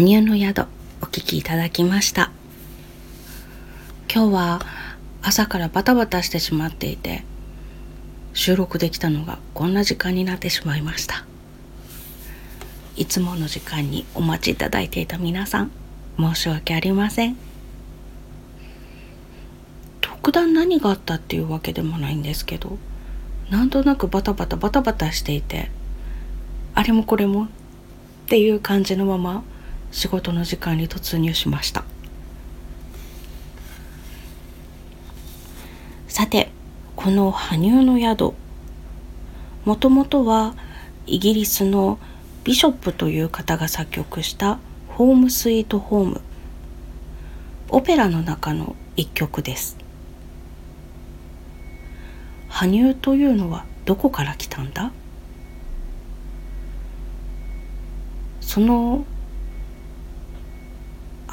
羽生の宿お聞きいただきました。今日は朝からバタバタしてしまっていて収録できたのがこんな時間になってしまいました。いつもの時間にお待ちいただいていた皆さん申し訳ありません。特段何があったっていうわけでもないんですけどなんとなくバタバタバタバタしていてあれもこれもっていう感じのまま仕事の時間に突入しました。さてこの羽生の宿。もともとはイギリスのビショップという方が作曲した「ホームスイートホーム」オペラの中の一曲です。羽生というのはどこから来たんだ？その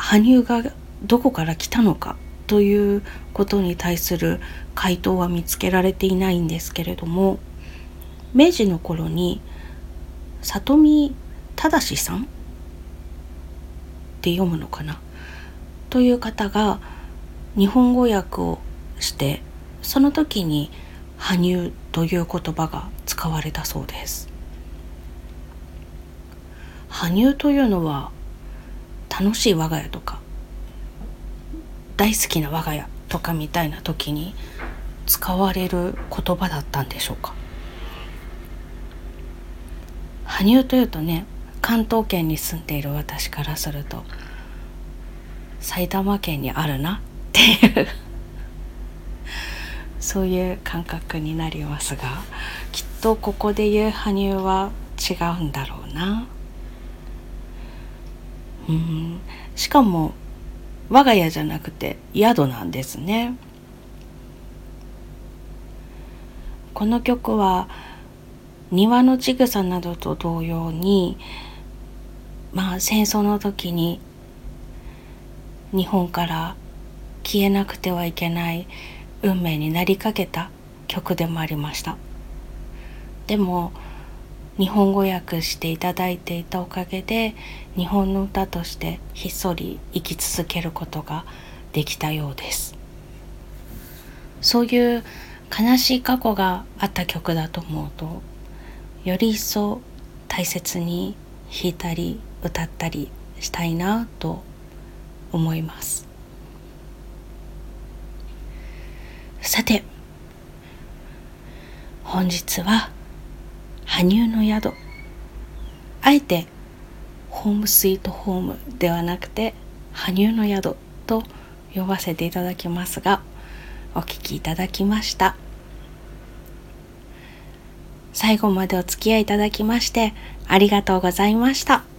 羽生がどこから来たのかということに対する回答は見つけられていないんですけれども明治の頃に里見正さんって読むのかな？という方が日本語訳をしてその時に「羽生」という言葉が使われたそうです。羽生というのは楽しい我が家とか大好きな我が家とかみたいな時に使われる言葉だったんでしょうか？羽生というとね関東圏に住んでいる私からすると埼玉県にあるなっていうそういう感覚になりますがきっとここで言う羽生は違うんだろうな。うん。しかも我が家じゃなくて宿なんですね。この曲は庭のちぐさなどと同様にまあ戦争の時に日本から消えなくてはいけない運命になりかけた曲でもありました。でも日本語訳していただいていたおかげで日本の歌としてひっそり生き続けることができたようです。そういう悲しい過去があった曲だと思うとより一層大切に弾いたり歌ったりしたいなと思います。さて本日は羽生の宿あえてホームスイートホームではなくて羽生の宿と呼ばせていただきますがお聴きいただきました最後までお付き合いいただきましてありがとうございました。